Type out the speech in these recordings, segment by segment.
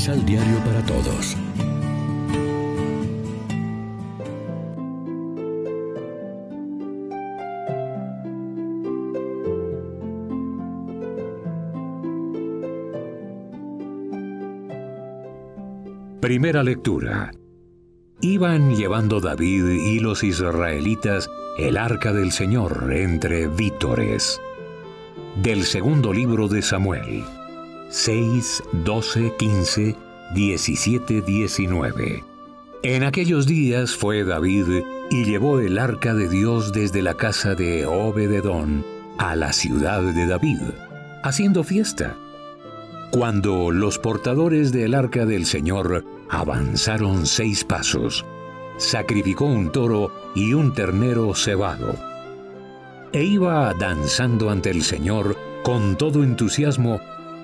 Misal Diario para Todos. Primera lectura. Iban llevando David y los israelitas el arca del Señor entre vítores. Del segundo libro de Samuel. 6, 12, 15, 17, 19. En aquellos días fue David y llevó el arca de Dios desde la casa de Obededón a la ciudad de David, haciendo fiesta cuando los portadores del arca del Señor avanzaron seis pasos, sacrificó un toro y un ternero cebado. E iba danzando ante el Señor con todo entusiasmo,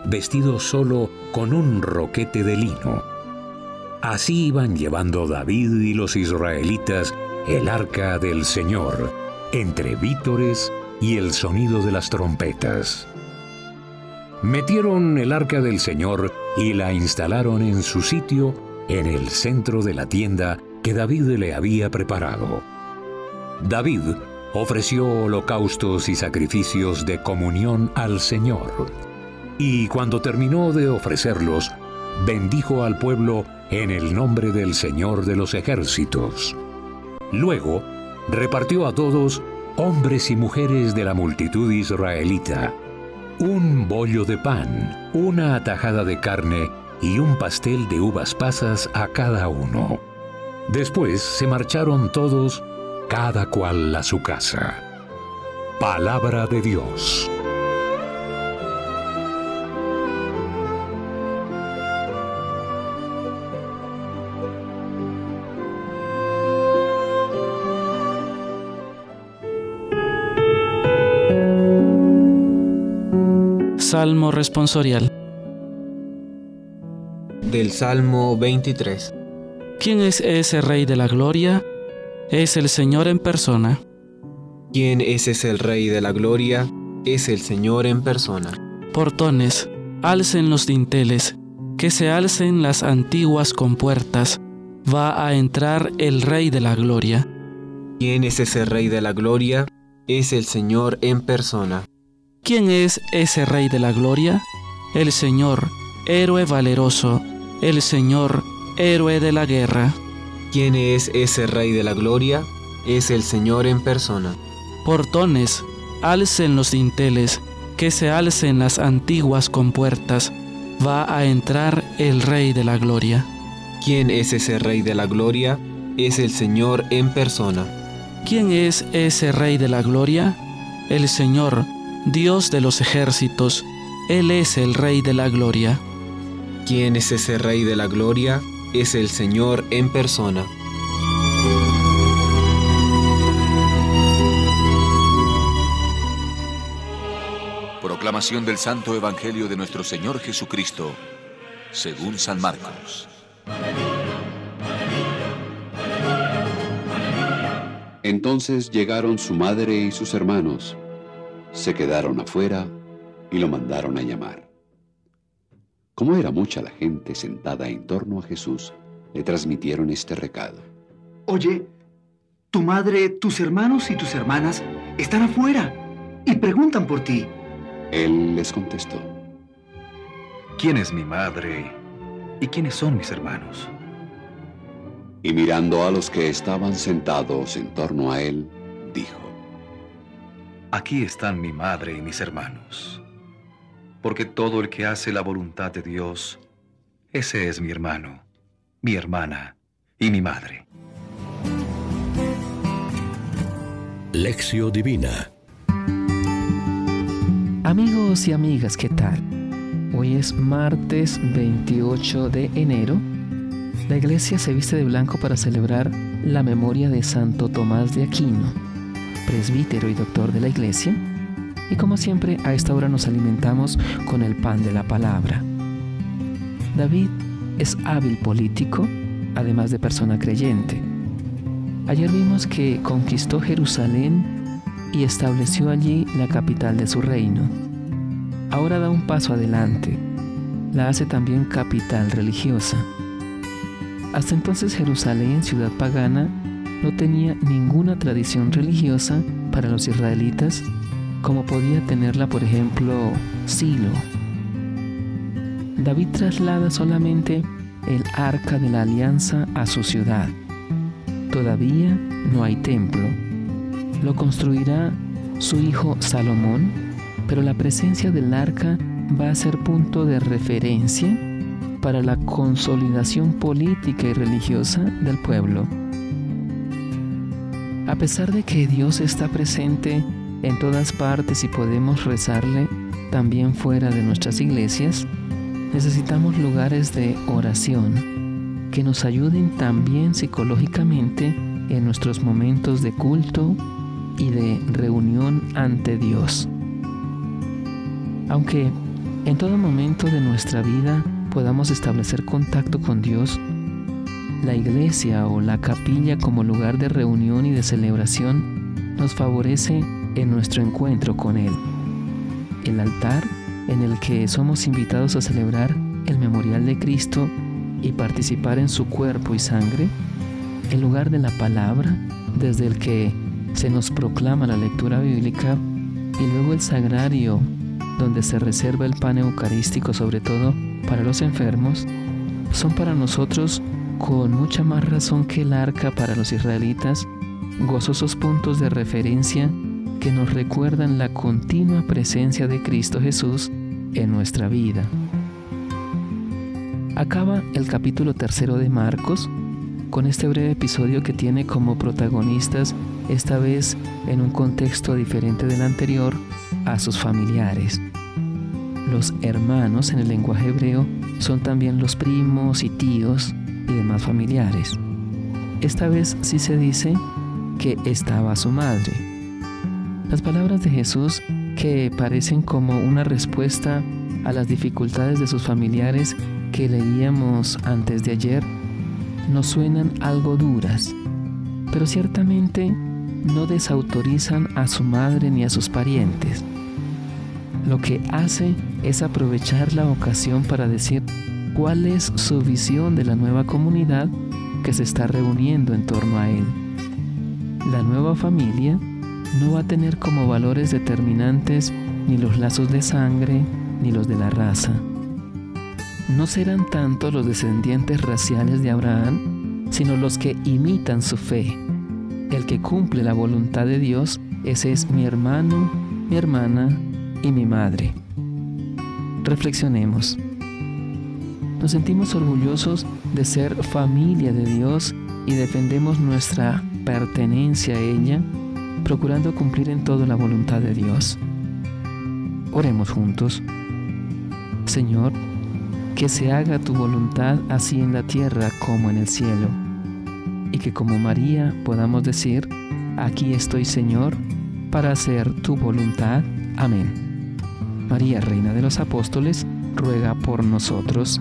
vestido solo con un roquete de lino. Así iban llevando David y los israelitas el arca del Señor, entre vítores y el sonido de las trompetas. Metieron el arca del Señor y la instalaron en su sitio en el centro de la tienda que David le había preparado. David ofreció holocaustos y sacrificios de comunión al Señor. Y cuando terminó de ofrecerlos, bendijo al pueblo en el nombre del Señor de los ejércitos. Luego, repartió a todos, hombres y mujeres de la multitud israelita, un bollo de pan, una atajada de carne y un pastel de uvas pasas a cada uno. Después se marcharon todos, cada cual a su casa. Palabra de Dios. Salmo responsorial. Del Salmo 23. ¿Quién es ese Rey de la Gloria? Es el Señor en persona. ¿Quién es ese Rey de la Gloria? Es el Señor en persona. Portones, alcen los dinteles, que se alcen las antiguas compuertas. Va a entrar el Rey de la Gloria. ¿Quién es ese Rey de la Gloria? Es el Señor en persona. ¿Quién es ese Rey de la Gloria? El Señor, héroe valeroso, el Señor, héroe de la guerra. ¿Quién es ese Rey de la Gloria? Es el Señor en persona. Portones, alcen los dinteles, que se alcen las antiguas compuertas. Va a entrar el Rey de la Gloria. ¿Quién es ese Rey de la Gloria? Es el Señor en persona. ¿Quién es ese Rey de la Gloria? El Señor, Dios de los ejércitos, Él es el Rey de la Gloria. ¿Quién es ese Rey de la Gloria? Es el Señor en persona. Proclamación del Santo Evangelio de nuestro Señor Jesucristo, según San Marcos. Entonces llegaron su madre y sus hermanos se quedaron afuera y lo mandaron a llamar. Como era mucha la gente sentada en torno a Jesús, le transmitieron este recado. Oye, tu madre, tus hermanos y tus hermanas están afuera y preguntan por ti. Él les contestó. ¿Quién es mi madre y quiénes son mis hermanos? Y mirando a los que estaban sentados en torno a él, dijo, Aquí están mi madre y mis hermanos. Porque todo el que hace la voluntad de Dios, ese es mi hermano, mi hermana y mi madre. Lección Divina Amigos y amigas, ¿qué tal? Hoy es martes 28 de enero. La iglesia se viste de blanco para celebrar la memoria de Santo Tomás de Aquino presbítero y doctor de la iglesia, y como siempre a esta hora nos alimentamos con el pan de la palabra. David es hábil político, además de persona creyente. Ayer vimos que conquistó Jerusalén y estableció allí la capital de su reino. Ahora da un paso adelante. la hace también capital religiosa. Hasta entonces Jerusalén, ciudad pagana, no tenía ninguna tradición religiosa para los israelitas como podía tenerla, por ejemplo, Silo. David traslada solamente el arca de la alianza a su ciudad. Todavía no hay templo. Lo construirá su hijo Salomón, pero la presencia del arca va a ser punto de referencia para la consolidación política y religiosa del pueblo. A pesar de que Dios está presente en todas partes y podemos rezarle también fuera de nuestras iglesias, necesitamos lugares de oración que nos ayuden también psicológicamente en nuestros momentos de culto y de reunión ante Dios. Aunque en todo momento de nuestra vida podamos establecer contacto con Dios, la iglesia o la capilla como lugar de reunión y de celebración nos favorece en nuestro encuentro con Él. El altar en el que somos invitados a celebrar el memorial de Cristo y participar en su cuerpo y sangre, el lugar de la palabra desde el que se nos proclama la lectura bíblica y luego el sagrario donde se reserva el pan eucarístico sobre todo para los enfermos, son para nosotros con mucha más razón que el arca para los israelitas, gozosos puntos de referencia que nos recuerdan la continua presencia de Cristo Jesús en nuestra vida. Acaba el capítulo tercero de Marcos con este breve episodio que tiene como protagonistas, esta vez en un contexto diferente del anterior, a sus familiares. Los hermanos en el lenguaje hebreo son también los primos y tíos y demás familiares. Esta vez sí se dice que estaba su madre. Las palabras de Jesús que parecen como una respuesta a las dificultades de sus familiares que leíamos antes de ayer nos suenan algo duras, pero ciertamente no desautorizan a su madre ni a sus parientes. Lo que hace es aprovechar la ocasión para decir cuál es su visión de la nueva comunidad que se está reuniendo en torno a él. La nueva familia no va a tener como valores determinantes ni los lazos de sangre ni los de la raza. No serán tanto los descendientes raciales de Abraham, sino los que imitan su fe. El que cumple la voluntad de Dios, ese es mi hermano, mi hermana y mi madre. Reflexionemos. Nos sentimos orgullosos de ser familia de Dios y defendemos nuestra pertenencia a ella, procurando cumplir en todo la voluntad de Dios. Oremos juntos. Señor, que se haga tu voluntad así en la tierra como en el cielo, y que como María podamos decir, aquí estoy Señor, para hacer tu voluntad. Amén. María, Reina de los Apóstoles, ruega por nosotros.